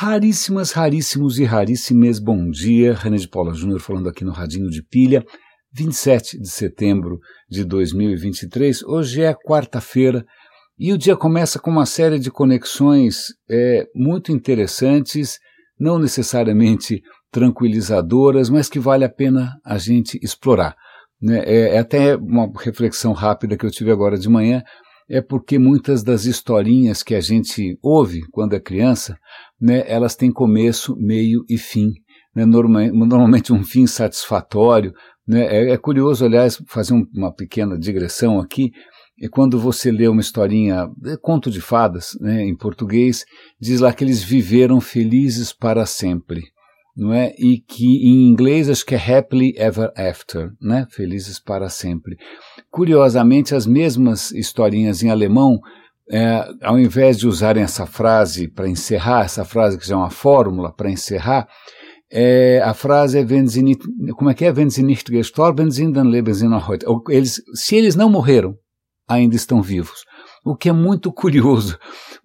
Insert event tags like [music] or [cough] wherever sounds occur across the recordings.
Raríssimas, raríssimos e raríssimas bom dia. René de Paula Júnior falando aqui no Radinho de Pilha, 27 de setembro de 2023. Hoje é quarta-feira e o dia começa com uma série de conexões é, muito interessantes, não necessariamente tranquilizadoras, mas que vale a pena a gente explorar. Né? É, é até uma reflexão rápida que eu tive agora de manhã é porque muitas das historinhas que a gente ouve quando é criança, né, elas têm começo, meio e fim. Né, normalmente um fim satisfatório. Né, é, é, curioso, aliás, fazer um, uma pequena digressão aqui, é quando você lê uma historinha, é, conto de fadas, né, em português, diz lá que eles viveram felizes para sempre não é? E que em inglês acho que é happily ever after, né? Felizes para sempre. Curiosamente, as mesmas historinhas em alemão, é, ao invés de usarem essa frase para encerrar, essa frase que já é uma fórmula para encerrar, é, a frase é wenn sie nicht, como é que é? Wenn sie nicht gestorben sind, dann leben sie noch heute. Eles, se eles não morreram, ainda estão vivos. O que é muito curioso,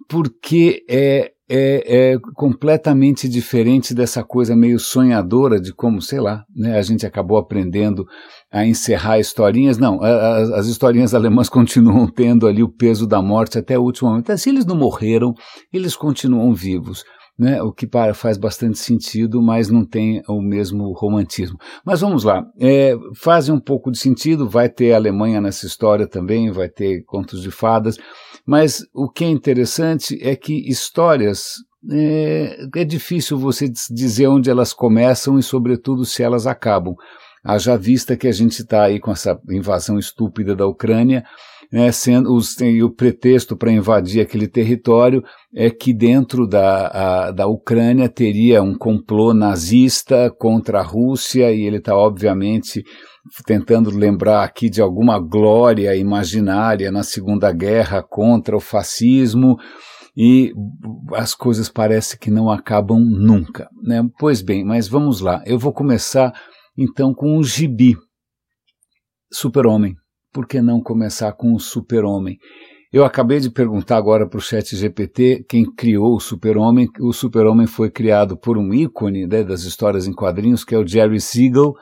porque é, é, é, completamente diferente dessa coisa meio sonhadora de como, sei lá, né, a gente acabou aprendendo a encerrar historinhas. Não, a, a, as historinhas alemãs [laughs] continuam tendo ali o peso da morte até o último momento. Se eles não morreram, eles continuam vivos né, o que para, faz bastante sentido, mas não tem o mesmo romantismo. Mas vamos lá, é, faz um pouco de sentido, vai ter Alemanha nessa história também, vai ter contos de fadas, mas o que é interessante é que histórias é, é difícil você dizer onde elas começam e, sobretudo, se elas acabam. Haja vista que a gente está aí com essa invasão estúpida da Ucrânia, né, sendo os, o pretexto para invadir aquele território é que dentro da, a, da Ucrânia teria um complô nazista contra a Rússia e ele está obviamente tentando lembrar aqui de alguma glória imaginária na Segunda Guerra contra o fascismo e as coisas parecem que não acabam nunca, né? Pois bem, mas vamos lá. Eu vou começar então com o gibi Super-Homem por que não começar com o Super-Homem? Eu acabei de perguntar agora para o chat GPT quem criou o Super-Homem. O Super-Homem foi criado por um ícone né, das histórias em quadrinhos, que é o Jerry Siegel.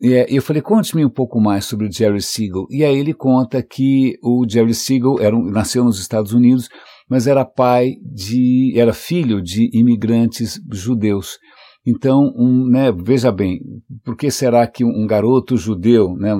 E eu falei, conte-me um pouco mais sobre o Jerry Siegel. E aí ele conta que o Jerry Siegel era um, nasceu nos Estados Unidos, mas era pai de, era filho de imigrantes judeus. Então, um, né, veja bem, por que será que um garoto judeu, né,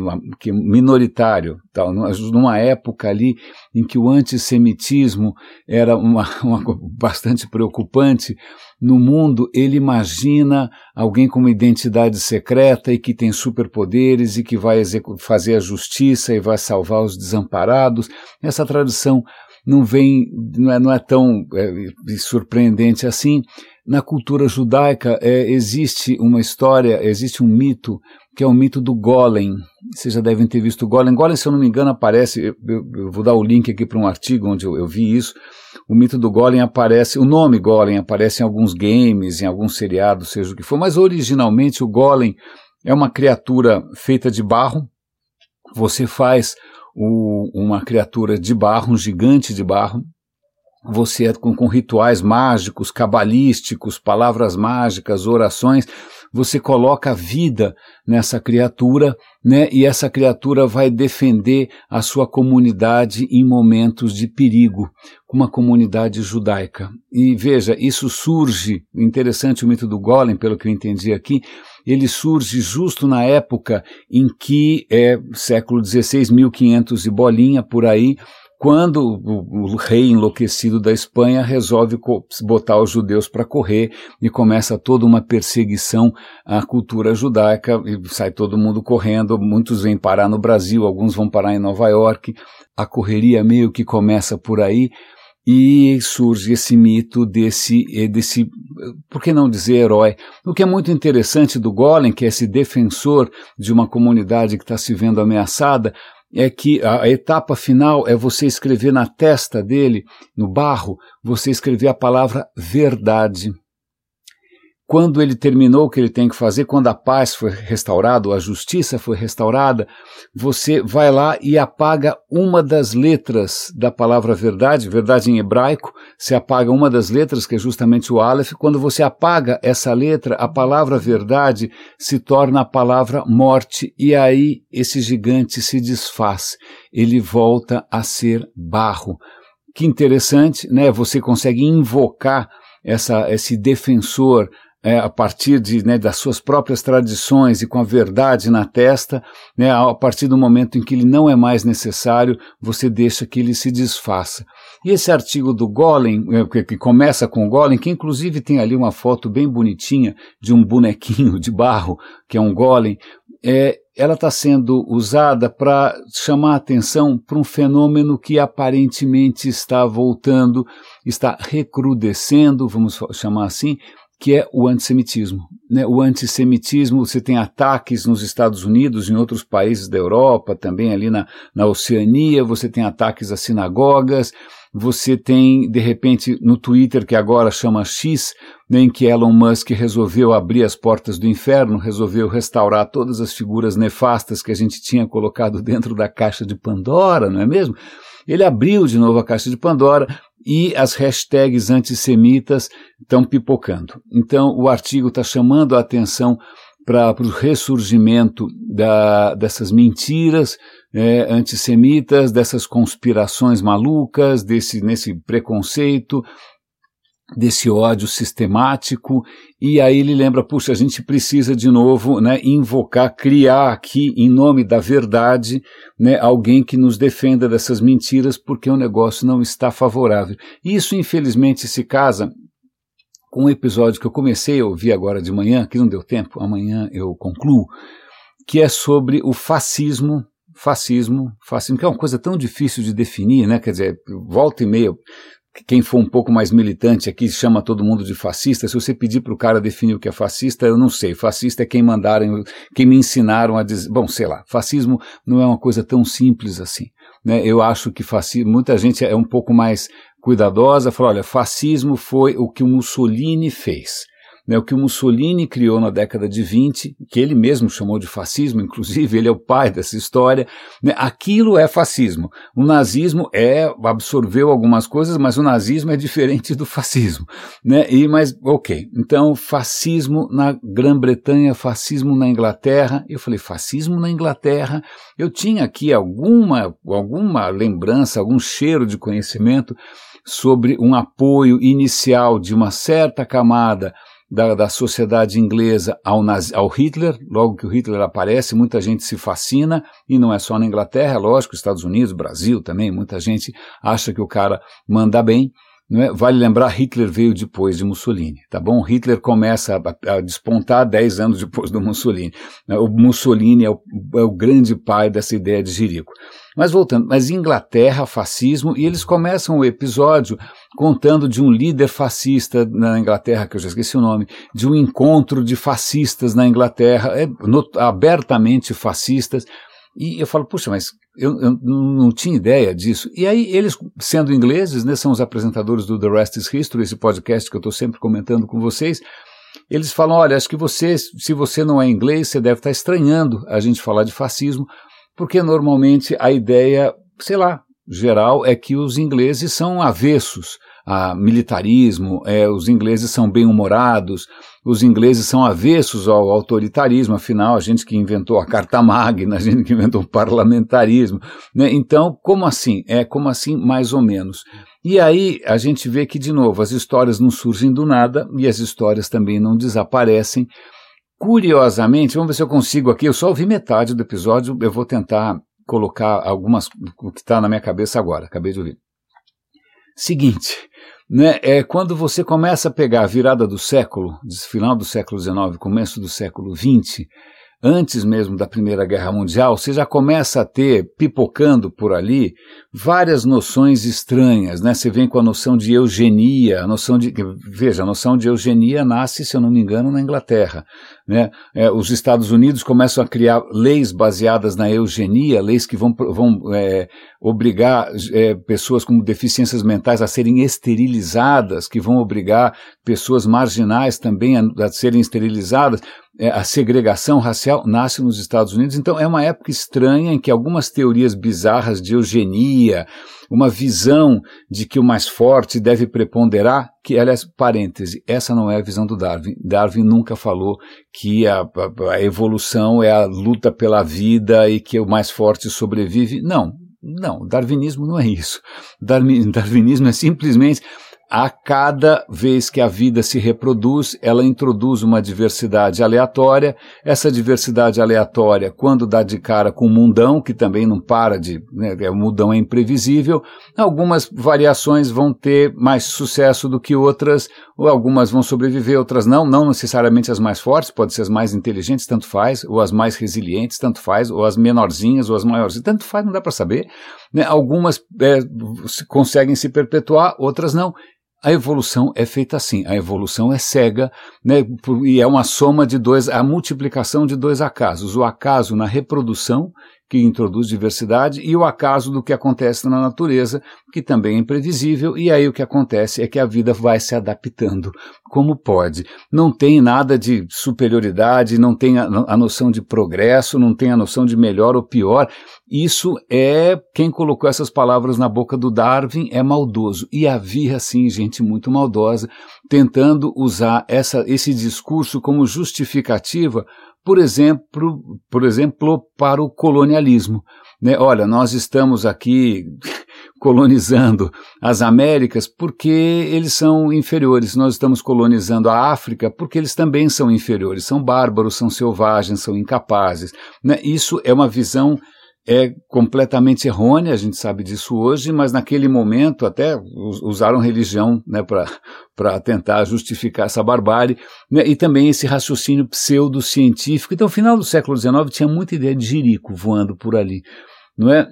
que minoritário, tal, numa época ali em que o antissemitismo era uma, [laughs] uma bastante preocupante no mundo, ele imagina alguém com uma identidade secreta e que tem superpoderes e que vai fazer a justiça e vai salvar os desamparados. Essa tradição não vem, não é, não é tão é, surpreendente assim na cultura judaica é, existe uma história, existe um mito, que é o mito do Golem. Vocês já devem ter visto o Golem. Golem, se eu não me engano, aparece, eu, eu vou dar o link aqui para um artigo onde eu, eu, vi isso. O mito do Golem aparece, o nome Golem aparece em alguns games, em alguns seriados, seja o que for, mas originalmente o Golem é uma criatura feita de barro. Você faz o, uma criatura de barro, um gigante de barro, você é com, com rituais mágicos, cabalísticos, palavras mágicas, orações, você coloca vida nessa criatura, né? E essa criatura vai defender a sua comunidade em momentos de perigo, uma comunidade judaica. E veja, isso surge, interessante o mito do Golem, pelo que eu entendi aqui, ele surge justo na época em que é século XVI, 1500 e bolinha por aí, quando o, rei enlouquecido da Espanha resolve botar os judeus para correr e começa toda uma perseguição à cultura judaica e sai todo mundo correndo, muitos vêm parar no Brasil, alguns vão parar em Nova York, a correria meio que começa por aí e surge esse mito desse, desse, por que não dizer herói? O que é muito interessante do Golem, que é esse defensor de uma comunidade que está se vendo ameaçada, é que a etapa final é você escrever na testa dele, no barro, você escrever a palavra verdade. Quando ele terminou o que ele tem que fazer, quando a paz foi restaurada, a justiça foi restaurada, você vai lá e apaga uma das letras da palavra verdade, verdade em hebraico, você apaga uma das letras, que é justamente o Aleph. Quando você apaga essa letra, a palavra verdade se torna a palavra morte, e aí esse gigante se desfaz, ele volta a ser barro. Que interessante, né? Você consegue invocar essa, esse defensor é, a partir de, né, das suas próprias tradições e com a verdade na testa, né, a partir do momento em que ele não é mais necessário, você deixa que ele se desfaça. E esse artigo do Golem, é, que, começa com o Golem, que inclusive tem ali uma foto bem bonitinha de um bonequinho de barro, que é um Golem, é, ela está sendo usada para chamar atenção para um fenômeno que aparentemente está voltando, está recrudescendo, vamos chamar assim, que é o antissemitismo. Né? O antissemitismo, você tem ataques nos Estados Unidos, em outros países da Europa, também ali na, na Oceania, você tem ataques a sinagogas, você tem, de repente, no Twitter, que agora chama X, né, em que Elon Musk resolveu abrir as portas do inferno, resolveu restaurar todas as figuras nefastas que a gente tinha colocado [laughs] dentro da caixa de Pandora, não é mesmo? Ele abriu de novo a caixa de Pandora e as hashtags antissemitas estão pipocando. Então, o artigo está chamando a atenção para o ressurgimento da, dessas mentiras é, antissemitas, dessas conspirações malucas, desse nesse preconceito, desse ódio sistemático, e aí ele lembra, puxa, a gente precisa de novo né, invocar, criar aqui, em nome da verdade, né, alguém que nos defenda dessas mentiras, porque o negócio não está favorável. Isso, infelizmente, se casa com um episódio que eu comecei a ouvir agora de manhã, que não deu tempo, amanhã eu concluo, que é sobre o fascismo, fascismo, fascismo, que é uma coisa tão difícil de definir, né? Quer dizer, volta e meia, quem for um pouco mais militante aqui chama todo mundo de fascista. Se você pedir para o cara definir o que é fascista, eu não sei. Fascista é quem mandaram, quem me ensinaram a dizer. Bom, sei lá. Fascismo não é uma coisa tão simples assim. Né? Eu acho que fascismo, muita gente é um pouco mais cuidadosa, falou, olha, fascismo foi o que o Mussolini fez. Né, o que o Mussolini criou na década de 20, que ele mesmo chamou de fascismo, inclusive ele é o pai dessa história, né, aquilo é fascismo. O nazismo é absorveu algumas coisas, mas o nazismo é diferente do fascismo, né? E mas ok, então fascismo na Grã-Bretanha, fascismo na Inglaterra. Eu falei fascismo na Inglaterra. Eu tinha aqui alguma alguma lembrança, algum cheiro de conhecimento sobre um apoio inicial de uma certa camada da, da sociedade inglesa ao, nazi, ao Hitler, logo que o Hitler aparece, muita gente se fascina, e não é só na Inglaterra, é lógico, Estados Unidos, Brasil também, muita gente acha que o cara manda bem, é? Vale lembrar, Hitler veio depois de Mussolini, tá bom? Hitler começa a, a despontar 10 anos depois do Mussolini. O Mussolini é o, é o, grande pai dessa ideia de Jerico. Mas voltando, mas Inglaterra, fascismo, e eles começam o episódio contando de um líder fascista na Inglaterra, que eu já esqueci o nome, de um encontro de fascistas na Inglaterra, é, abertamente fascistas, e eu falo, puxa, mas eu, eu, não tinha ideia disso. E aí, eles, sendo ingleses, né, são os apresentadores do The Rest is History, esse podcast que eu estou sempre comentando com vocês, eles falam, olha, acho que você, se você não é inglês, você deve estar estranhando a gente falar de fascismo, porque normalmente a ideia, sei lá, geral é que os ingleses são avessos a militarismo, é, os ingleses são bem-humorados, os ingleses são avessos ao autoritarismo, afinal, a gente que inventou a Carta Magna, a gente que inventou o parlamentarismo. Né? Então, como assim? É como assim, mais ou menos. E aí a gente vê que, de novo, as histórias não surgem do nada e as histórias também não desaparecem. Curiosamente, vamos ver se eu consigo aqui, eu só ouvi metade do episódio, eu vou tentar colocar algumas, o que está na minha cabeça agora, acabei de ouvir. Seguinte, né, é quando você começa a pegar a virada do século, final do século XIX, começo do século XX, antes mesmo da Primeira Guerra Mundial, você já começa a ter, pipocando por ali, várias noções estranhas, né? Você vem com a noção de eugenia, a noção de, veja, a noção de eugenia nasce, se eu não me engano, na Inglaterra. Né? É, os Estados Unidos começam a criar leis baseadas na eugenia, leis que vão, vão é, obrigar é, pessoas com deficiências mentais a serem esterilizadas, que vão obrigar pessoas marginais também a, a serem esterilizadas. É, a segregação racial nasce nos Estados Unidos, então é uma época estranha em que algumas teorias bizarras de eugenia, uma visão de que o mais forte deve preponderar, que, aliás, parêntese, essa não é a visão do Darwin. Darwin nunca falou que a, a, a evolução é a luta pela vida e que o mais forte sobrevive. Não, não, darwinismo não é isso. [laughs] Darwinismo é simplesmente a cada vez que a vida se reproduz, ela introduz uma diversidade aleatória. Essa diversidade aleatória, quando dá de cara com o mundão, que também não para de. Né, o mundão é imprevisível, algumas variações vão ter mais sucesso do que outras, ou algumas vão sobreviver, outras não. Não necessariamente as mais fortes, pode ser as mais inteligentes, tanto faz, ou as mais resilientes, tanto faz, ou as menorzinhas, ou as maiores, tanto faz, não dá para saber. Né, algumas é, conseguem se perpetuar, outras não. A evolução é feita assim, a evolução é cega, né, e é uma soma de dois, a multiplicação de dois acasos. O acaso na reprodução que introduz diversidade, e o acaso do que acontece na natureza, que também é imprevisível, e aí o que acontece é que a vida vai se adaptando como pode. Não tem nada de superioridade, não tem a, a noção de progresso, não tem a noção de melhor ou pior. Isso é quem colocou essas palavras na boca do Darwin é maldoso. E havia, sim, gente muito maldosa tentando usar essa, esse discurso como justificativa por exemplo, por exemplo, para o colonialismo. Né? Olha, nós estamos aqui [laughs] colonizando as Américas porque eles são inferiores. Nós estamos colonizando a África porque eles também são inferiores, são bárbaros, são selvagens, são incapazes. Né? Isso é uma visão é completamente errônea, a gente sabe disso hoje, mas naquele momento até usaram religião né, para [laughs] tentar justificar essa barbárie, né, e também esse raciocínio pseudocientífico. Então, no final do século XIX tinha muita ideia de jirico voando por ali, não é?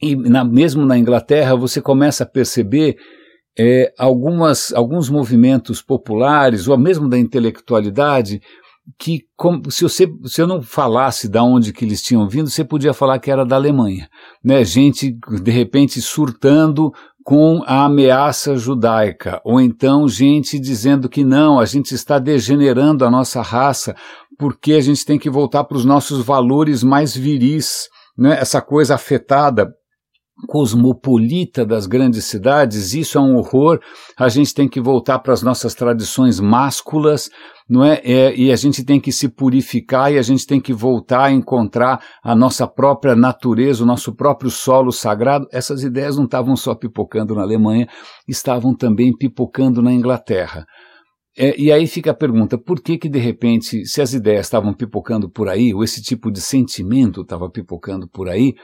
E na, mesmo na Inglaterra você começa a perceber é, algumas, alguns movimentos populares, ou mesmo da intelectualidade, que se, você, se eu não falasse de onde que eles tinham vindo, você podia falar que era da Alemanha, né? Gente de repente surtando com a ameaça judaica, ou então gente dizendo que não, a gente está degenerando a nossa raça porque a gente tem que voltar para os nossos valores mais viris, né? Essa coisa afetada cosmopolita das grandes cidades, isso é um horror. A gente tem que voltar para as nossas tradições másculas, não é? é? E a gente tem que se purificar e a gente tem que voltar a encontrar a nossa própria natureza, o nosso próprio solo sagrado. Essas ideias não estavam só pipocando na Alemanha, estavam também pipocando na Inglaterra. É, e aí fica a pergunta, por que que de repente, se as ideias estavam pipocando por aí, ou esse tipo de sentimento estava pipocando por aí,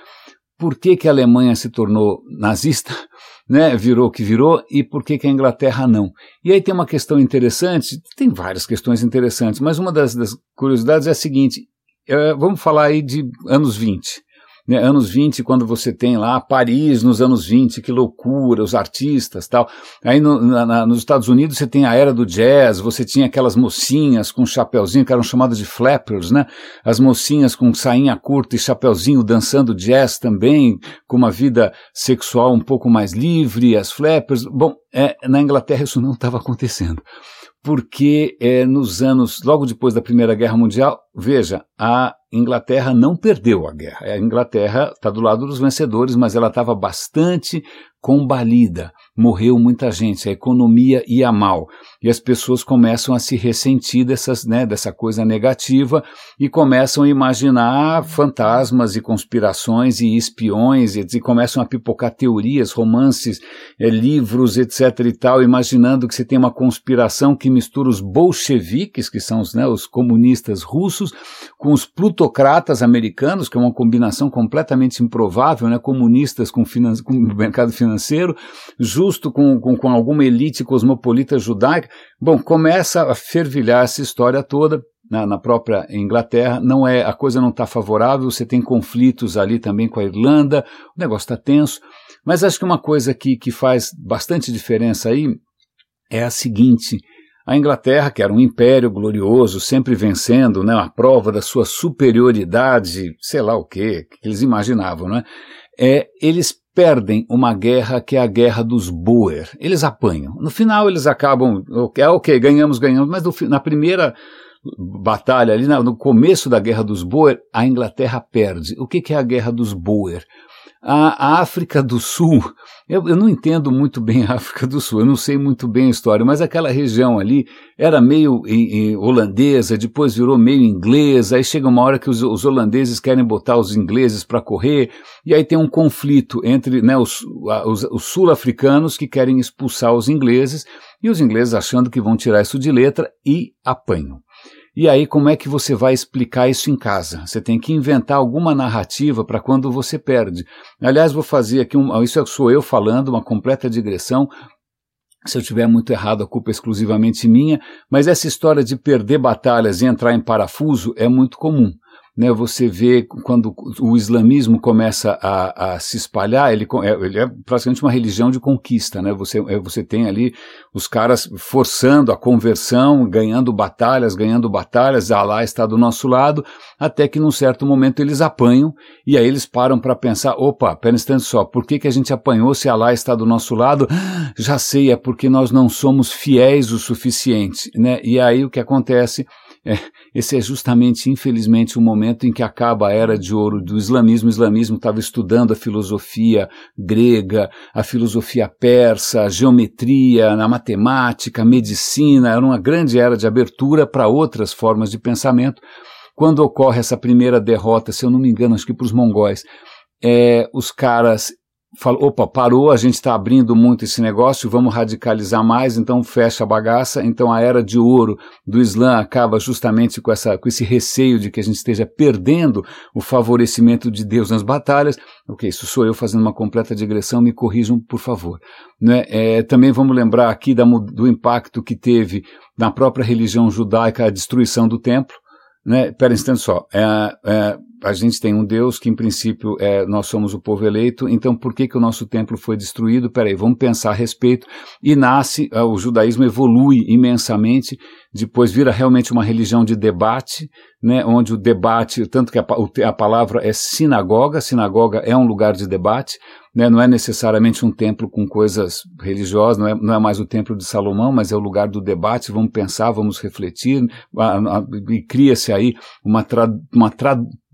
por que, que a Alemanha se tornou nazista, [laughs] né, virou o que virou, e por que, que a Inglaterra não. E aí tem uma questão interessante, tem várias questões interessantes, mas uma das, das curiosidades é a seguinte, é, vamos falar aí de anos 20 né, anos 20, quando você tem lá Paris nos anos 20, que loucura, os artistas tal. Aí no, na, nos Estados Unidos você tem a era do jazz, você tinha aquelas mocinhas com chapeuzinho, que eram chamadas de flappers, né? As mocinhas com sainha curta e chapeuzinho dançando jazz também, com uma vida sexual um pouco mais livre, as flappers. Bom, é, na Inglaterra isso não estava acontecendo porque é, nos anos, logo depois da Primeira Guerra Mundial, veja, a Inglaterra não perdeu a guerra. A Inglaterra está do lado dos vencedores, mas ela estava bastante combalida, morreu muita gente, a economia ia mal, e as pessoas começam a se ressentir dessas, né, dessa coisa negativa e começam a imaginar fantasmas e conspirações e espiões, e, e começam a pipocar teorias, romances, é, livros, etc e tal, imaginando que você tem uma conspiração que mistura os bolcheviques, que são os, né, os comunistas russos, com os plutocratas americanos, que é uma combinação completamente improvável, né, comunistas com, com mercado financeiro financeiro, justo com, com, com alguma elite cosmopolita judaica. Bom, começa a fervilhar essa história toda. Na, na, própria Inglaterra, não é a coisa não está favorável, você tem conflitos ali também com a Irlanda, o negócio está tenso. Mas acho que uma coisa que, que faz bastante diferença aí é a seguinte: a Inglaterra, que era um império glorioso, sempre vencendo, né, a prova da sua superioridade, sei lá o quê, que eles imaginavam, né? É, eles perdem uma guerra que é a guerra dos Boer. Eles apanham. No final eles acabam, é ok, ganhamos, ganhamos, mas no, na primeira batalha ali, no começo da guerra dos Boer, a Inglaterra perde. O que, que é a guerra dos Boer? A, África do Sul, eu, eu, não entendo muito bem a África do Sul, eu não sei muito bem a história, mas aquela região ali era meio em, em holandesa, depois virou meio inglesa, aí chega uma hora que os, os holandeses querem botar os ingleses para correr, e aí tem um conflito entre né, os, os, os sul-africanos que querem expulsar os ingleses, e os ingleses achando que vão tirar isso de letra e apanham. E aí, como é que você vai explicar isso em casa? Você tem que inventar alguma narrativa para quando você perde. Aliás, vou fazer aqui, um, isso sou eu falando, uma completa digressão. Se eu tiver muito errado, a culpa é exclusivamente minha, mas essa história de perder batalhas e entrar em parafuso é muito comum né, você vê quando o islamismo começa a, a se espalhar, ele é, ele é, praticamente uma religião de conquista, né? Você, é, você tem ali os caras forçando a conversão, ganhando batalhas, ganhando batalhas, Allah está do nosso lado, até que num certo momento eles apanham e aí eles param para pensar, opa, pera um instante só, por que, que a gente apanhou se Allah está do nosso lado? Já sei, é porque nós não somos fiéis o suficiente, né? E aí o que acontece é, esse é justamente, infelizmente, o momento em que acaba a era de ouro do islamismo. O islamismo estava estudando a filosofia grega, a filosofia persa, a geometria, a matemática, a medicina. Era uma grande era de abertura para outras formas de pensamento. Quando ocorre essa primeira derrota, se eu não me engano, acho que para os mongóis, é, os caras falou, opa, parou, a gente está abrindo muito esse negócio, vamos radicalizar mais, então fecha a bagaça, então a era de ouro do Islã acaba justamente com, essa, com esse receio de que a gente esteja perdendo o favorecimento de Deus nas batalhas. Ok, isso sou eu fazendo uma completa digressão, me corrijam, por favor. Né? É, também vamos lembrar aqui da, do impacto que teve na própria religião judaica a destruição do templo, né? Pera um instante só. É, é, a gente tem um Deus que, em princípio, é, nós somos o povo eleito, então por que, que o nosso templo foi destruído? Peraí, vamos pensar a respeito. E nasce, é, o judaísmo evolui imensamente, depois vira realmente uma religião de debate, né, onde o debate, tanto que a, a palavra é sinagoga, sinagoga é um lugar de debate, né, não é necessariamente um templo com coisas religiosas, não é, não é mais o templo de Salomão, mas é o lugar do debate, vamos pensar, vamos refletir, e cria-se aí uma, tra, uma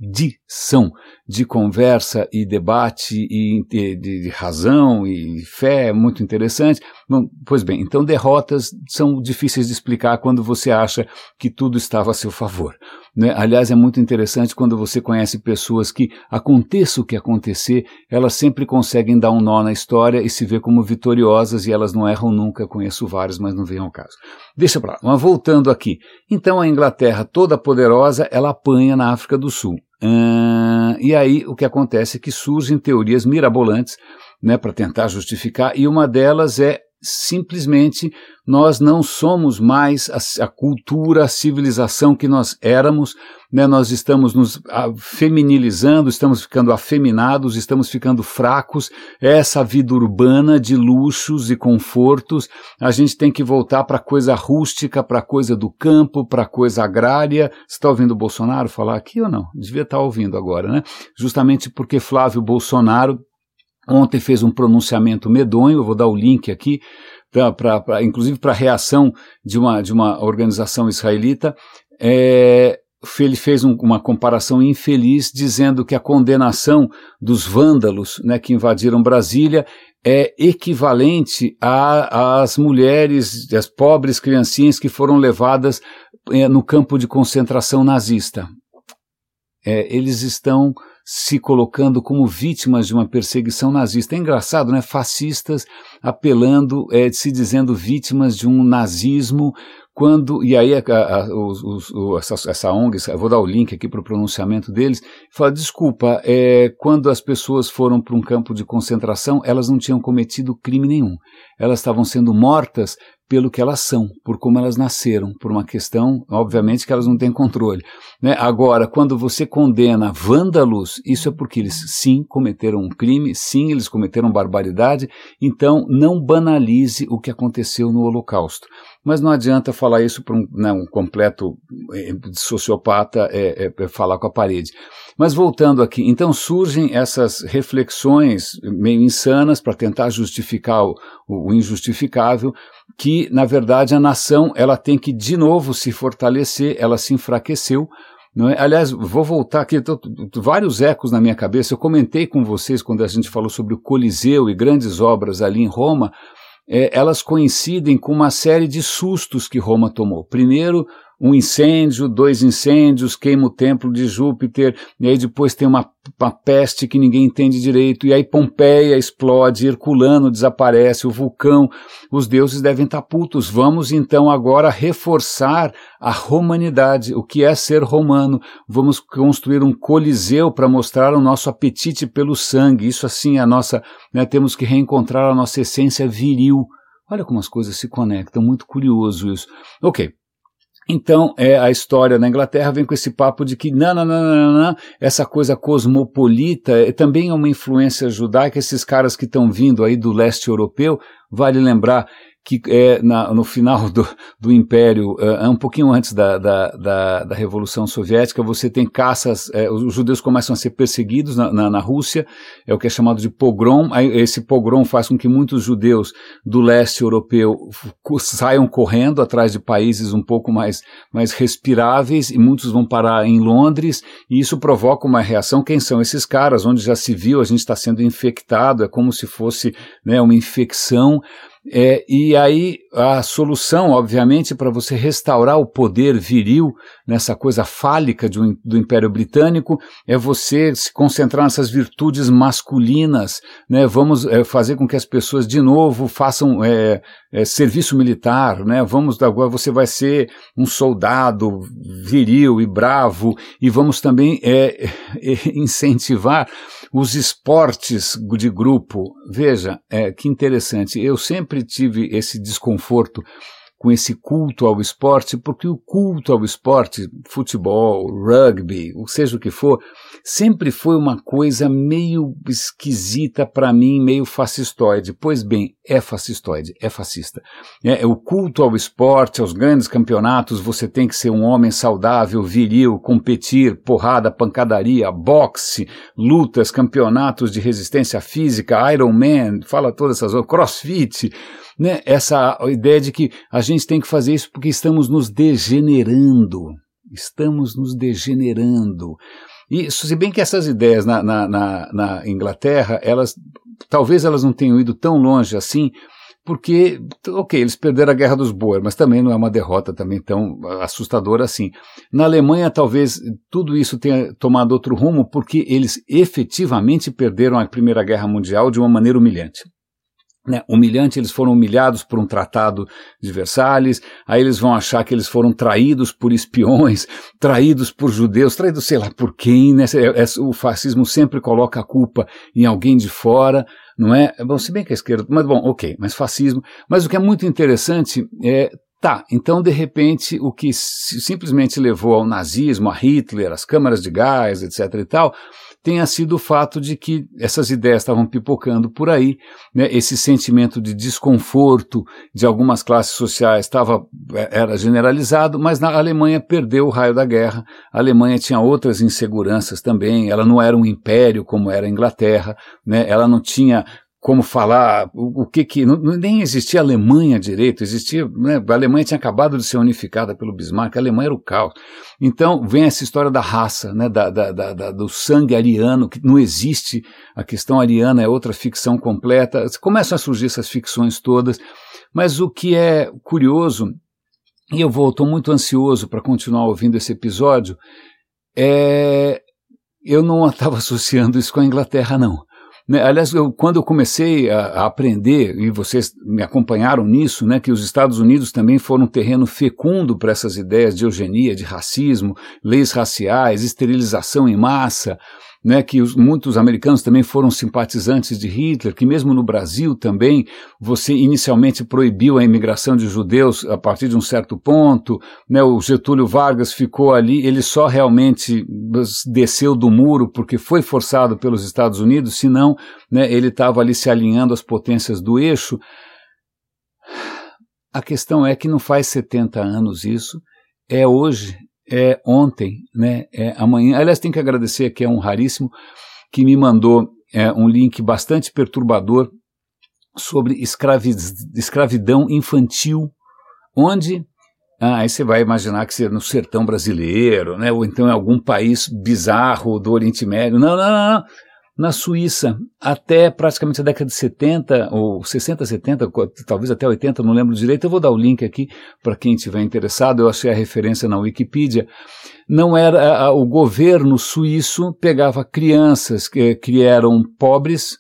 tradição de conversa e debate e de, de, razão e fé, muito interessante. Bom, pois bem, então derrotas são difíceis de explicar quando você acha que tudo estava a seu favor. Né? Aliás, é muito interessante quando você conhece pessoas que, aconteça o que acontecer, elas sempre conseguem dar um nó na história e se ver como vitoriosas e elas não erram nunca. Conheço várias, mas não venham ao caso. Deixa para lá. Mas voltando aqui. Então a Inglaterra, toda poderosa, ela apanha na África do Sul. E aí o que acontece é que surgem teorias mirabolantes né, para tentar justificar, e uma delas é simplesmente nós não somos mais a, a, cultura, a civilização que nós éramos, né? nós estamos nos feminilizando, estamos ficando afeminados, estamos ficando fracos, essa vida urbana de luxos e confortos, a gente tem que voltar para a coisa rústica, para a coisa do campo, para a coisa agrária. Você está ouvindo o Bolsonaro falar aqui ou não? Devia estar tá ouvindo agora, né? Justamente porque Flávio Bolsonaro Ontem fez um pronunciamento medonho, eu vou dar o link aqui, pra, pra, pra inclusive para a reação de uma, de uma organização israelita. É, ele fez um, uma comparação infeliz, dizendo que a condenação dos vândalos né, que invadiram Brasília é equivalente às mulheres, às pobres criancinhas que foram levadas é, no campo de concentração nazista. É, eles estão se colocando como vítimas de uma perseguição nazista. É engraçado, né? Fascistas apelando, é, se dizendo vítimas de um nazismo, quando, e aí a, a, os, essa, essa ONG, vou dar o link aqui para o pronunciamento deles, fala, desculpa, é, quando as pessoas foram para um campo de concentração, elas não tinham cometido crime nenhum. Elas estavam sendo mortas pelo que elas são, por como elas nasceram, por uma questão, obviamente, que elas não têm controle. Né? Agora, quando você condena vândalos, isso é porque eles sim cometeram um crime, sim eles cometeram barbaridade, então não banalize o que aconteceu no Holocausto. Mas não adianta falar isso para um, né, um, completo eh, sociopata é, é, é falar com a parede. Mas voltando aqui, então surgem essas reflexões meio insanas para tentar justificar o, o injustificável, que na verdade a nação ela tem que de novo se fortalecer, ela se enfraqueceu. É? Aliás, vou voltar aqui, tô, vários ecos na minha cabeça. Eu comentei com vocês quando a gente falou sobre o Coliseu e grandes obras ali em Roma. É, elas coincidem com uma série de sustos que Roma tomou. Primeiro, um incêndio, dois incêndios, queima o templo de Júpiter, e aí depois tem uma, uma peste que ninguém entende direito, e aí Pompeia explode, Herculano desaparece, o vulcão, os deuses devem estar putos. Vamos então agora reforçar a romanidade, o que é ser romano. Vamos construir um coliseu para mostrar o nosso apetite pelo sangue. Isso assim é a nossa, né, temos que reencontrar a nossa essência viril. Olha como as coisas se conectam, muito curioso isso. Ok, então, é, a história na Inglaterra vem com esse papo de que, não essa coisa cosmopolita é, também é uma influência judaica. Esses caras que estão vindo aí do leste europeu, vale lembrar que é na, no final do, do Império, é, um pouquinho antes da, da, da, da Revolução Soviética, você tem caças, é, os judeus começam a ser perseguidos na, na, na, Rússia, é o que é chamado de pogrom. Esse pogrom faz com que muitos judeus do leste europeu saiam correndo atrás de países um pouco mais, mais respiráveis, e muitos vão parar em Londres, e isso provoca uma reação. Quem são esses caras? Onde já se viu, a gente está sendo infectado, é como se fosse né, uma infecção. É, e aí a solução, obviamente, para você restaurar o poder viril nessa coisa fálica um, do Império Britânico é você se concentrar nessas virtudes masculinas, né? Vamos é, fazer com que as pessoas de novo façam é, é, serviço militar, né? Vamos agora você vai ser um soldado viril e bravo e vamos também é, [laughs] incentivar os esportes de grupo, veja, é, que interessante, eu sempre tive esse desconforto com esse culto ao esporte, porque o culto ao esporte, futebol, rugby, ou seja o que for, sempre foi uma coisa meio esquisita para mim, meio fascistoide. Pois bem, é fascistoide, é fascista. É, o culto ao esporte, aos grandes campeonatos, você tem que ser um homem saudável, viril, competir, porrada, pancadaria, boxe, lutas, campeonatos de resistência física, Ironman, fala todas essas coisas, crossfit, né, essa ideia de que a gente tem que fazer isso porque estamos nos degenerando. Estamos nos degenerando. E se bem que essas ideias na, na, na, na Inglaterra, elas talvez elas não tenham ido tão longe assim, porque, ok, eles perderam a Guerra dos Boer, mas também não é uma derrota também tão assustadora assim. Na Alemanha, talvez tudo isso tenha tomado outro rumo, porque eles efetivamente perderam a Primeira Guerra Mundial de uma maneira humilhante né, humilhante, eles foram humilhados por um tratado de Versalhes, aí eles vão achar que eles foram traídos por espiões, [laughs] traídos por judeus, traídos sei lá por quem, né, é, é, o fascismo sempre coloca a culpa em alguém de fora, não é? Bom, se bem que a esquerda, mas bom, ok, mas fascismo, mas o que é muito interessante é Tá, então de repente o que simplesmente levou ao nazismo, a Hitler, as câmaras de gás, etc e tal, tenha sido o fato de que essas ideias estavam pipocando por aí, né, esse sentimento de desconforto de algumas classes sociais estava é, era generalizado, mas na Alemanha perdeu o raio da guerra. A Alemanha tinha outras inseguranças também, ela não era um império como era a Inglaterra, né, ela não tinha como falar o, que que não, nem existia Alemanha direito, existia né, a Alemanha tinha acabado de ser unificada pelo Bismarck, a Alemanha era o caos. Então vem essa história da raça, né, da, da, da, do sangue ariano que não existe, a questão ariana é outra ficção completa. Começam a surgir essas ficções todas, mas o que é curioso e eu estou muito ansioso para continuar ouvindo esse episódio, é eu não [laughs] estava associando isso com a Inglaterra não. Né, aliás, eu, quando eu comecei a, a, aprender, e vocês me acompanharam nisso, né, que os Estados Unidos também foram um terreno fecundo para essas ideias de eugenia, de racismo, leis raciais, esterilização em massa, né, que os, muitos americanos também foram simpatizantes de Hitler, que mesmo no Brasil também você inicialmente proibiu a imigração de judeus a partir de um certo ponto, né, o Getúlio Vargas ficou ali, ele só realmente desceu do muro porque foi forçado pelos Estados Unidos, senão né, ele estava ali se alinhando às potências do eixo. A questão é que não faz 70 anos isso, é hoje, é ontem, né, é amanhã. Aliás, tem que agradecer que é um raríssimo que me mandou é, um link bastante perturbador sobre escravi escravidão infantil, onde ah, aí você vai imaginar que seja no sertão brasileiro, né, ou então em algum país bizarro do Oriente Médio. Não, não, não, não na Suíça até praticamente a década de 70, ou 60, 70, talvez até 80, não lembro direito. Eu vou dar o link aqui para quem estiver interessado. Eu achei a referência na Wikipedia. Não era o governo suíço pegava crianças que, que eram pobres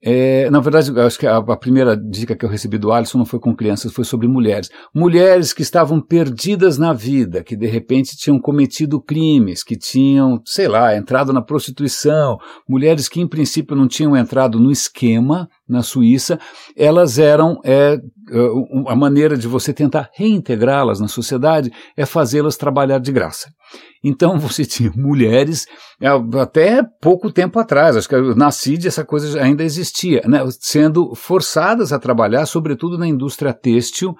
é, na verdade, acho que a, a, primeira dica que eu recebi do Alisson não foi com crianças, foi sobre mulheres. Mulheres que estavam perdidas na vida, que de repente tinham cometido crimes, que tinham, sei lá, entrado na prostituição, mulheres que em princípio não tinham entrado no esquema na Suíça, elas eram é, a maneira de você tentar reintegrá-las na sociedade é fazê-las trabalhar de graça. Então [laughs] você tinha mulheres, é, até pouco tempo atrás, acho que na CID essa coisa ainda existia, né, sendo forçadas a trabalhar, sobretudo na indústria têxtil,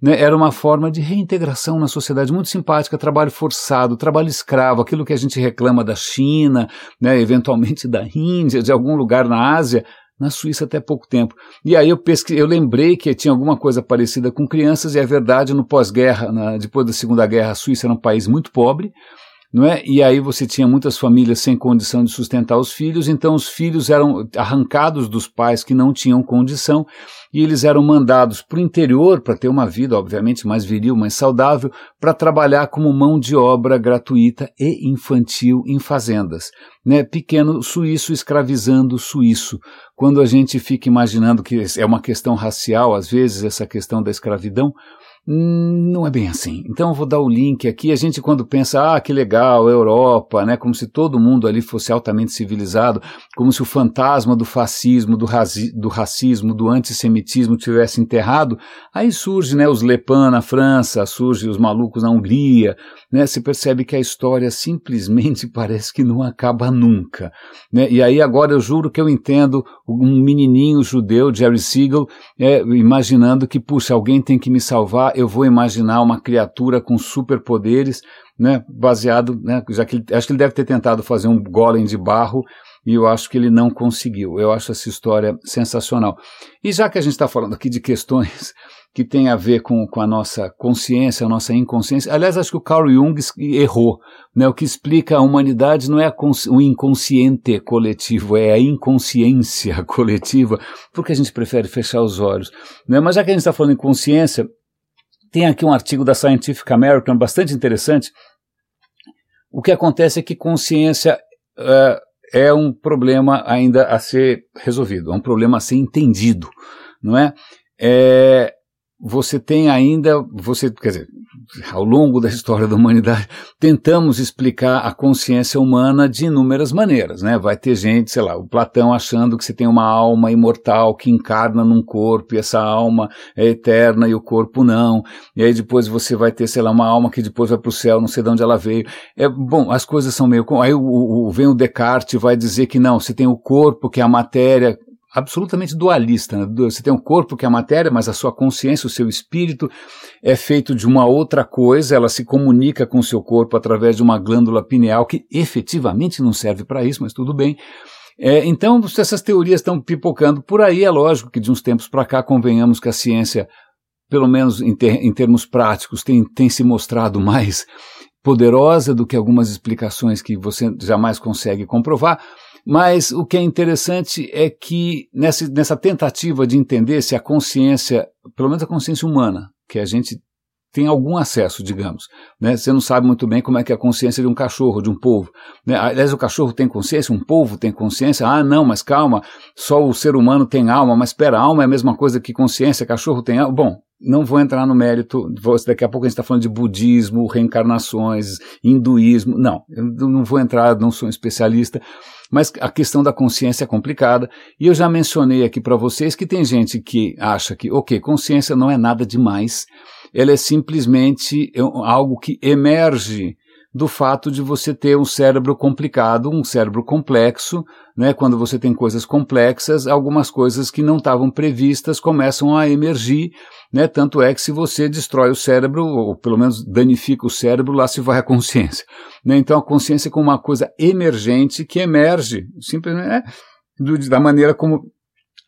né, era uma forma de reintegração na sociedade muito simpática, trabalho forçado, trabalho escravo, aquilo que a gente reclama da China, né, eventualmente da Índia, de algum lugar na Ásia, na Suíça até pouco tempo. E aí eu, pesquei, eu lembrei que tinha alguma coisa parecida com crianças, e é verdade, no pós-guerra, depois da Segunda Guerra, a Suíça era um país muito pobre, não é? E aí você tinha muitas famílias sem condição de sustentar os filhos, então os filhos eram arrancados dos pais que não tinham condição e eles eram mandados para o interior para ter uma vida, obviamente, mais viril, mais saudável, para trabalhar como mão de obra gratuita e infantil em fazendas. Né? Pequeno suíço escravizando suíço. Quando a gente fica imaginando que é uma questão racial, às vezes, essa questão da escravidão, não é bem assim. Então eu vou dar o link aqui. A gente quando pensa, ah, que legal, Europa, né, como se todo mundo ali fosse altamente civilizado, como se o fantasma do fascismo, do, do racismo, do antissemitismo tivesse enterrado, aí surge, né, os Le Pen na França, surge os malucos na Hungria, né, se percebe que a história simplesmente [laughs] parece que não acaba nunca, né, e aí agora eu juro que eu entendo um menininho judeu, Jerry Siegel, é, imaginando que, puxa, alguém tem que me salvar, eu vou imaginar uma criatura com superpoderes, né, baseado, né, já que ele, acho que ele deve ter tentado fazer um golem de barro e eu acho que ele não conseguiu. Eu acho essa história sensacional. E já que a gente está falando aqui de questões [laughs] que têm a ver com, com a nossa consciência, a nossa inconsciência, aliás, acho que o Carl Jung errou. Né? O que explica a humanidade não é o inconsciente coletivo, é a inconsciência [laughs] coletiva, porque a gente prefere fechar os olhos. Né? Mas já que a gente está falando em consciência, tem aqui um artigo da Scientific American bastante interessante. O que acontece é que consciência uh, é um problema ainda a ser resolvido, é um problema a ser entendido, não é? é você tem ainda, você, quer dizer, ao longo da história da humanidade, tentamos explicar a consciência humana de inúmeras maneiras, né? Vai ter gente, sei lá, o Platão achando que você tem uma alma imortal que encarna num corpo e essa alma é eterna e o corpo não. E aí depois você vai ter, sei lá, uma alma que depois vai para o céu, não sei de onde ela veio. É bom, as coisas são meio, aí o, o, vem o Descartes vai dizer que não, você tem o corpo que é a matéria absolutamente dualista. Né? Você tem um corpo que é a matéria, mas a sua consciência, o seu espírito é feito de uma outra coisa, ela se comunica com o seu corpo através de uma glândula pineal que efetivamente não serve para isso, mas tudo bem. É, então, essas teorias estão pipocando por aí. É lógico que de uns tempos para cá convenhamos que a ciência, pelo menos em, ter, em termos práticos, tem, tem se mostrado mais poderosa do que algumas explicações que você jamais consegue comprovar, mas o que é interessante é que nessa, nessa tentativa de entender se a consciência, pelo menos a consciência humana, que a gente tem algum acesso, digamos. Né? Você não sabe muito bem como é que é a consciência de um cachorro, de um polvo. Né? Aliás, o cachorro tem consciência, um polvo tem consciência. Ah, não, mas calma, só o ser humano tem alma. Mas espera, alma é a mesma coisa que consciência, cachorro tem alma. Bom, não vou entrar no mérito, daqui a pouco a gente está falando de budismo, reencarnações, hinduísmo, não, eu não vou entrar, não sou um especialista, mas a questão da consciência é complicada, e eu já mencionei aqui para vocês que tem gente que acha que, ok, consciência não é nada demais, ela é simplesmente algo que emerge do fato de você ter um cérebro complicado, um cérebro complexo, né? Quando você tem coisas complexas, algumas coisas que não estavam previstas começam a emergir, né? Tanto é que se você destrói o cérebro, ou pelo menos danifica o cérebro, lá se vai a consciência, [laughs] né? Então a consciência é como uma coisa emergente que emerge, simplesmente é, da maneira como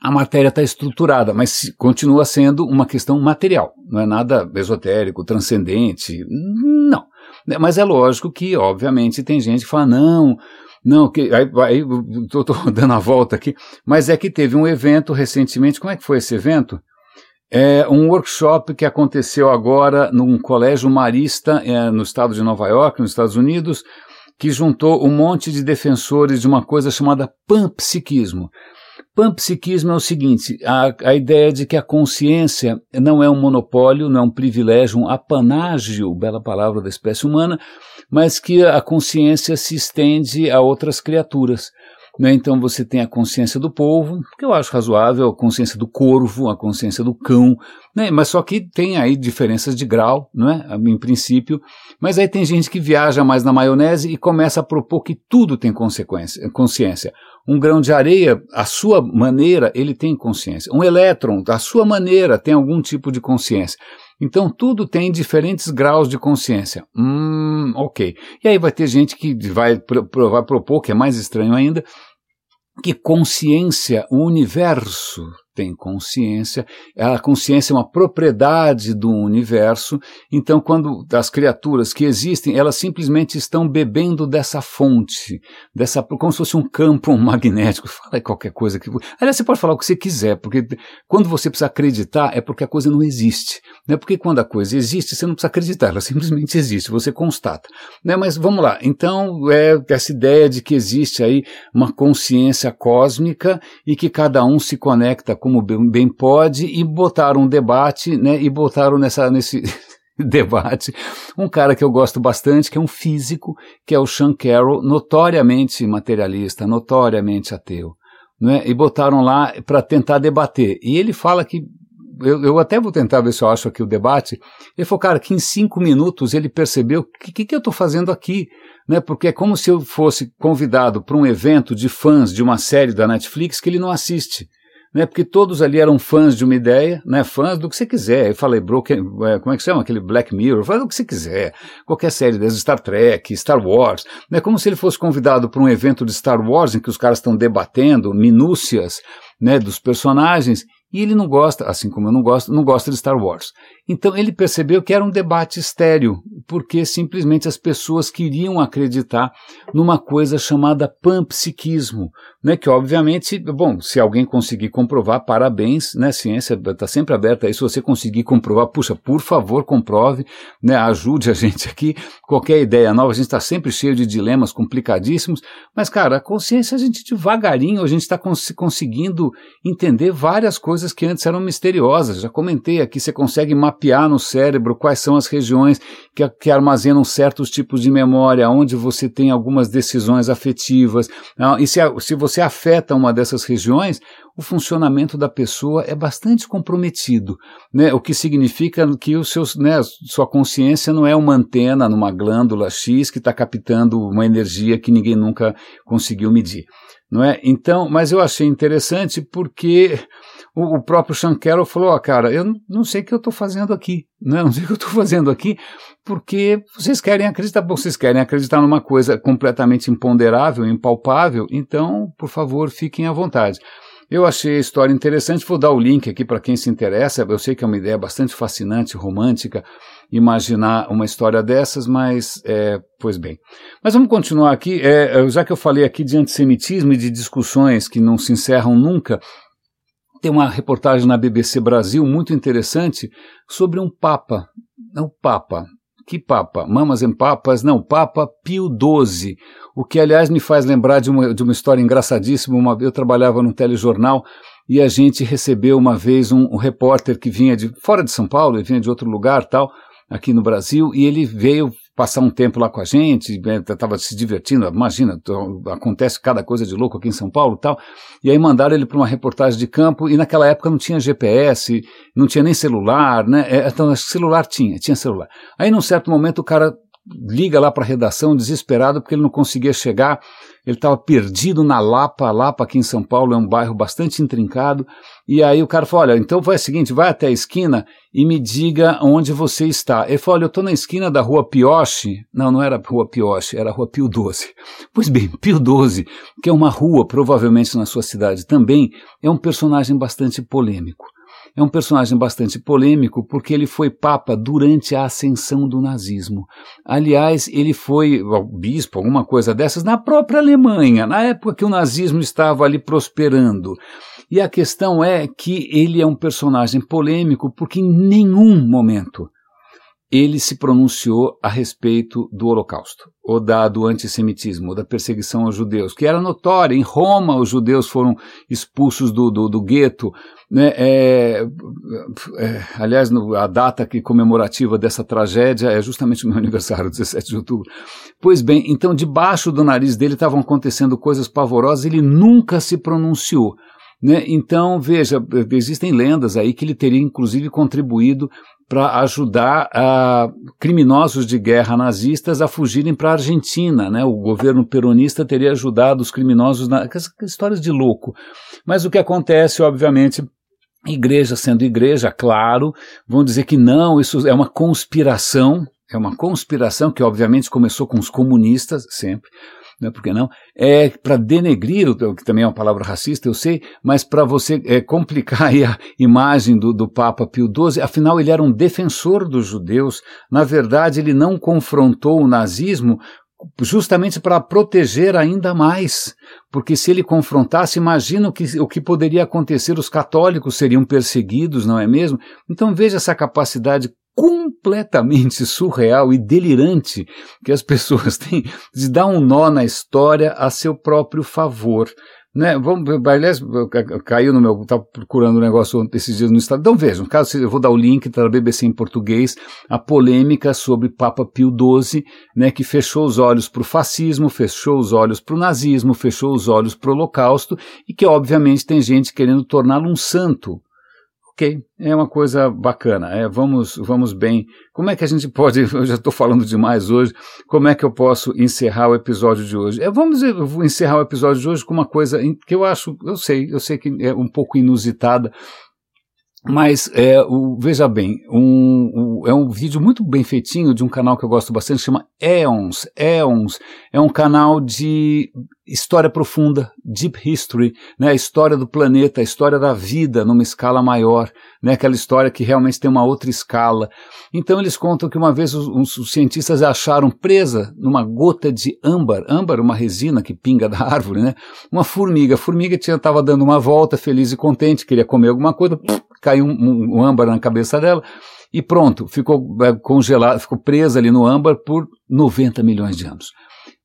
a matéria está estruturada, mas continua sendo uma questão material, não é nada esotérico, transcendente, não. Né, mas é lógico que, obviamente, tem gente que fala, não, não, que, aí, aí tô, tô [laughs] dando a volta aqui, mas é que teve um evento recentemente, como é que foi esse evento? É um workshop que aconteceu agora num colégio marista é, no estado de Nova York, nos Estados Unidos, que juntou um monte de defensores de uma coisa chamada panpsiquismo. Panpsiquismo é o seguinte: a, a ideia de que a consciência não é um monopólio, não é um privilégio, um apanágio, bela palavra da espécie humana, mas que a consciência se estende a outras criaturas. Né? Então você tem a consciência do povo, que eu acho razoável, a consciência do corvo, a consciência do cão, né? mas só que tem aí diferenças de grau, não é? em princípio. Mas aí tem gente que viaja mais na maionese e começa a propor que tudo tem consequência, consciência. Um grão de areia, à sua maneira, ele tem consciência. Um elétron, à sua maneira, tem algum tipo de consciência. Então tudo tem diferentes graus de consciência. Hum, ok. E aí vai ter gente que vai, vai propor, que é mais estranho ainda, que consciência, o universo tem consciência, a consciência é uma propriedade do universo, então quando as criaturas que existem, elas simplesmente estão bebendo dessa fonte, dessa como se fosse um campo [laughs] magnético, fala qualquer coisa que... Aliás, você pode falar o que você quiser, porque quando você precisa acreditar é porque a coisa não existe, né? porque quando a coisa existe, você não precisa acreditar, ela [laughs] simplesmente existe, você constata. Né? Mas vamos lá, então é essa ideia de que existe aí uma consciência cósmica e que cada um se conecta como bem pode, e botaram um debate, né, e botaram nessa, nesse [laughs] debate um cara que eu gosto bastante, que é um físico, que é o Sean Carroll, notoriamente materialista, notoriamente ateu. Né, e botaram lá para tentar debater. E ele fala que eu, eu, até vou tentar ver se eu acho aqui o debate. Ele falou, cara, que em cinco minutos ele percebeu o que, que, que, eu estou fazendo aqui. Né? Porque é como se eu fosse convidado para um evento de fãs de uma série da Netflix que ele não assiste né? Porque todos ali eram fãs de uma ideia, né? Fãs do que você quiser. Eu falei, Broken, é, como é que chama? Aquele Black Mirror, faz o que você quiser. Qualquer série das Star Trek, Star Wars, né? Como se ele fosse convidado para um evento de Star Wars em que os caras estão debatendo minúcias, né, dos personagens e ele não gosta, assim como eu não gosto, não gosta de Star Wars. Então ele percebeu que era um debate estéreo, porque simplesmente as pessoas queriam acreditar numa coisa chamada panpsiquismo, né, que obviamente, bom, se alguém conseguir comprovar, parabéns, né, a ciência está sempre aberta aí, se você conseguir comprovar, puxa, por favor, comprove, né, ajude a gente aqui, qualquer ideia nova, a gente está sempre cheio de dilemas complicadíssimos, mas cara, a consciência a gente devagarinho, a gente está cons conseguindo entender várias coisas que antes eram misteriosas, já comentei aqui, você consegue mapear mapear no cérebro quais são as regiões que, que armazenam certos tipos de memória, onde você tem algumas decisões afetivas. Né? E se, se você afeta uma dessas regiões, o funcionamento da pessoa é bastante comprometido, né? o que significa que o seus, né, sua consciência não é uma antena numa glândula X que está captando uma energia que ninguém nunca conseguiu medir. Não é? Então, mas eu achei interessante porque o, o próprio Sean Carroll falou, oh, cara, eu não sei o que eu estou fazendo aqui, né? [laughs] não sei o que eu estou fazendo aqui, porque vocês querem acreditar, vocês querem acreditar numa coisa completamente imponderável, impalpável, então, por favor, fiquem à vontade. Eu achei a história interessante, vou dar o link aqui para quem se interessa. Eu sei que é uma ideia bastante fascinante, romântica, imaginar uma história dessas, mas, é, pois bem. Mas vamos continuar aqui. É, já que eu falei aqui de antissemitismo e de discussões que não se encerram nunca, tem uma reportagem na BBC Brasil muito interessante sobre um Papa. Não, Papa. Que Papa? Mamas em Papas? Não, Papa Pio XII. O que, aliás, me faz lembrar de uma, de uma história engraçadíssima. Uma, eu trabalhava num telejornal e a gente recebeu uma vez um, um repórter que vinha de fora de São Paulo, ele vinha de outro lugar tal, aqui no Brasil, e ele veio passar um tempo lá com a gente, estava né, se divertindo, imagina, acontece cada coisa de louco aqui em São Paulo tal, e aí mandaram ele para uma reportagem de campo, e naquela época não tinha GPS, não tinha nem celular, né, é, então celular tinha, tinha celular. Aí num certo momento o cara liga lá para a redação desesperado porque ele não conseguia chegar, ele estava perdido na Lapa, a Lapa aqui em São Paulo é um bairro bastante intrincado, e aí o cara falou, olha, então vai o seguinte, vai até a esquina e me diga onde você está. Ele falou, olha, eu estou na esquina da rua Pioche, não, não era rua Pioche, era rua Pio 12. [laughs] Pois bem, Pio 12, que é uma rua provavelmente na sua cidade também, é um personagem bastante polêmico. É um personagem bastante polêmico porque ele foi papa durante a ascensão do nazismo. Aliás, ele foi bispo, alguma coisa dessas, na própria Alemanha, na época que o nazismo estava ali prosperando. E a questão é que ele é um personagem polêmico porque em nenhum momento ele se pronunciou a respeito do Holocausto, ou da, do antissemitismo, ou da perseguição aos judeus, que era notória. Em Roma, os judeus foram expulsos do, do, do gueto. Né? É, é, aliás, no, a data que comemorativa dessa tragédia é justamente o meu [laughs] aniversário, 17 de outubro. Pois bem, então, debaixo do nariz dele estavam acontecendo coisas pavorosas, ele nunca se pronunciou. Né? Então, veja, existem lendas aí que ele teria inclusive contribuído para ajudar a criminosos de guerra nazistas a fugirem para a Argentina. Né? O governo peronista teria ajudado os criminosos, na, histórias de louco. Mas o que acontece, obviamente, igreja sendo igreja, claro, vão dizer que não, isso é uma conspiração, é uma conspiração que obviamente começou com os comunistas sempre, né, por que não? É para denegrir, que também é uma palavra racista, eu sei, mas para você é, complicar a imagem do, do Papa Pio XII, afinal ele era um defensor dos judeus, na verdade ele não confrontou o nazismo justamente para proteger ainda mais, porque se ele confrontasse, imagina o que, o que poderia acontecer, os católicos seriam perseguidos, não é mesmo? Então veja essa capacidade completamente surreal e delirante que as pessoas [laughs] têm de dar um nó na história a seu próprio favor. Né? Vamos, aliás, caiu no meu. Estava procurando um negócio esses dias no estado. Então vejam, caso eu vou dar o link para a BBC em português, a polêmica sobre Papa Pio XII, né, que fechou os olhos para o fascismo, fechou os olhos para o nazismo, fechou os olhos para o Holocausto e que, obviamente, tem gente querendo torná-lo um santo. Ok, é uma coisa bacana. É, vamos, vamos bem. Como é que a gente pode? [laughs] Eu já estou falando demais hoje. Como é que eu posso encerrar o episódio de hoje? É, vamos encerrar o episódio de hoje com uma coisa que eu acho, eu sei, eu sei que é um pouco inusitada, mas é, o, veja bem, um, é um vídeo muito bem feitinho de um canal que eu gosto bastante, chama Eons. Eons é um canal de história profunda, deep history, né, a história do planeta, a história da vida numa escala maior, né, aquela história que realmente tem uma outra escala. Então eles contam que uma vez os, os cientistas acharam presa numa gota de âmbar, âmbar, uma resina que pinga da árvore, né, uma formiga. A formiga estava dando uma volta, feliz e contente, queria comer alguma coisa, caiu um, um, âmbar na cabeça dela e pronto, ficou é, congelada, ficou presa ali no âmbar por 90 milhões de anos.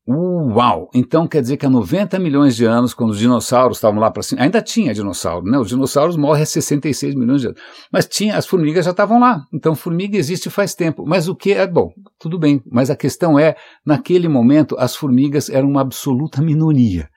Uau! Então quer dizer que há 90 milhões de anos, quando os dinossauros estavam lá para cima, ainda tinha dinossauro, né? Os dinossauros morrem há 66 milhões de anos. Mas tinha, as formigas já estavam lá. Então formiga existe faz tempo. Mas o que é bom? Tudo bem. Mas a questão é, naquele momento, as formigas eram uma absoluta minoria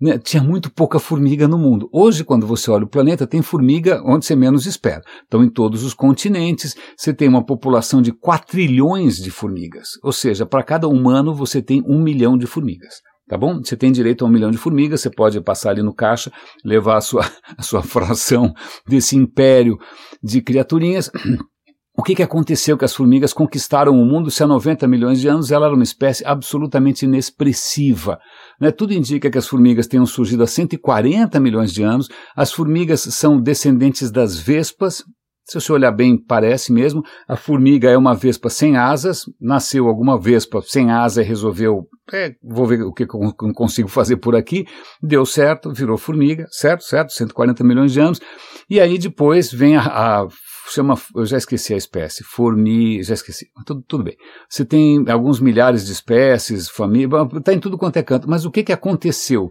né, tinha muito pouca formiga no mundo. Hoje, quando você olha o planeta, tem formiga onde você menos espera. Então, em todos os continentes, você tem uma população de 4 trilhões de formigas. Ou seja, para cada humano, você tem um milhão de formigas. Tá bom? Você tem direito a um milhão de formigas, você pode passar ali no caixa, levar a sua, [laughs] a sua fração desse império de criaturinhas. [clears throat] O que, que aconteceu que as formigas conquistaram o mundo se há 90 milhões de anos ela era uma espécie absolutamente inexpressiva? Né? Tudo indica que as formigas tenham surgido há 140 milhões de anos. As formigas são descendentes das vespas. Se você olhar bem, parece mesmo. A formiga é uma vespa sem asas. Nasceu alguma vespa sem asa e resolveu, é, vou ver o que eu consigo fazer por aqui. Deu certo, virou formiga, certo, certo, 140 milhões de anos. E aí depois vem a, a chama, eu já esqueci a espécie, formiga, já esqueci, tudo, tudo bem. Você tem alguns milhares de espécies, família, está em tudo quanto é canto, mas o que, que aconteceu?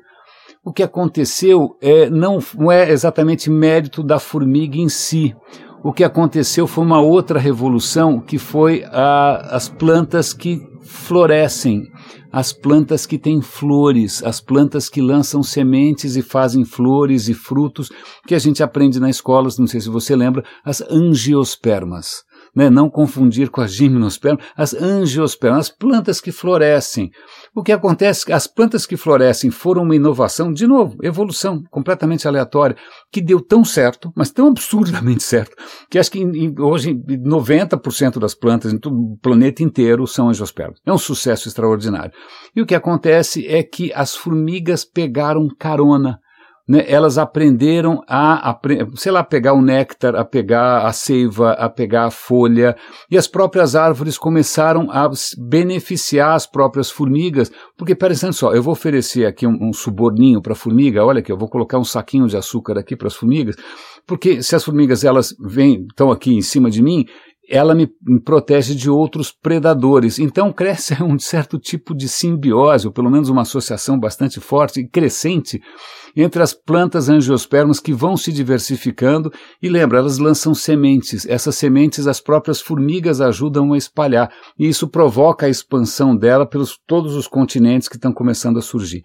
o que aconteceu é, não, não é exatamente mérito da formiga em si. O que aconteceu foi uma outra revolução, que foi a, as plantas que florescem, as plantas que têm flores, as plantas que lançam sementes e fazem flores e frutos, que a gente aprende na escola, não sei se você lembra, as angiospermas né, não confundir com as gimnospermas, as angiospermas, as plantas que florescem. O que acontece as plantas que florescem foram uma inovação, de novo, evolução completamente aleatória, que deu tão certo, mas tão absurdamente [laughs] certo, que acho que em, hoje 90% das plantas em todo o planeta inteiro são angiospermas. É um sucesso extraordinário. E o que acontece é que as formigas pegaram carona né, elas aprenderam a, sei lá, pegar o néctar, a pegar a seiva, a pegar a folha, e as próprias árvores começaram a beneficiar as próprias formigas, porque parecendo só, eu vou oferecer aqui um, um suborninho para a formiga, olha aqui, eu vou colocar um saquinho de açúcar aqui para as formigas, porque se as formigas elas vêm, estão aqui em cima de mim, ela me, protege de outros predadores. Então cresce [laughs] um certo tipo de simbiose, ou pelo menos uma associação bastante forte e crescente entre as plantas angiospermas que vão se diversificando e lembra, elas lançam sementes. Essas sementes as próprias formigas ajudam a espalhar e isso provoca a expansão dela pelos todos os continentes que estão começando a surgir.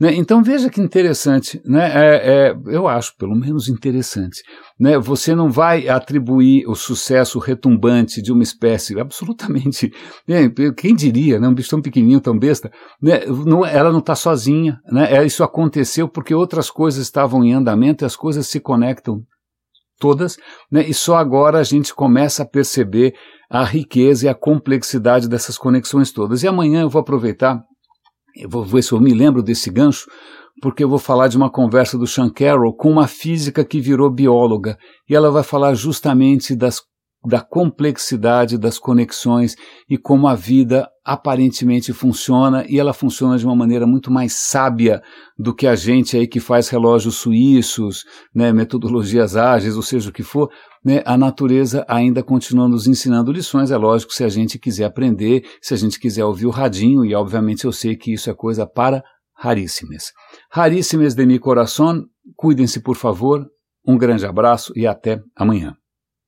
Né? Então veja que interessante, né? É, é, eu acho pelo menos interessante. Né? Você não vai atribuir o sucesso retumbante de uma espécie absolutamente. Né? Quem diria, né? um bicho tão pequenininho, tão besta, né? não, ela não está sozinha. Né? É, isso aconteceu porque outras coisas estavam em andamento e as coisas se conectam todas, né? e só agora a gente começa a perceber a riqueza e a complexidade dessas conexões todas. E amanhã eu vou aproveitar eu vou ver se eu me lembro desse gancho, porque eu vou falar de uma conversa do Sean Carroll com uma física que virou bióloga, e ela vai falar justamente das, da complexidade das conexões e como a vida aparentemente funciona, e ela funciona de uma maneira muito mais sábia do que a gente aí que faz relógios suíços, né, metodologias ágeis, ou seja o que for, né, a natureza ainda continua nos ensinando lições, é lógico, se a gente quiser aprender, se a gente quiser ouvir o radinho, e obviamente eu sei que isso é coisa para raríssimas. Raríssimas de meu coração, cuidem-se por favor, um grande abraço e até amanhã.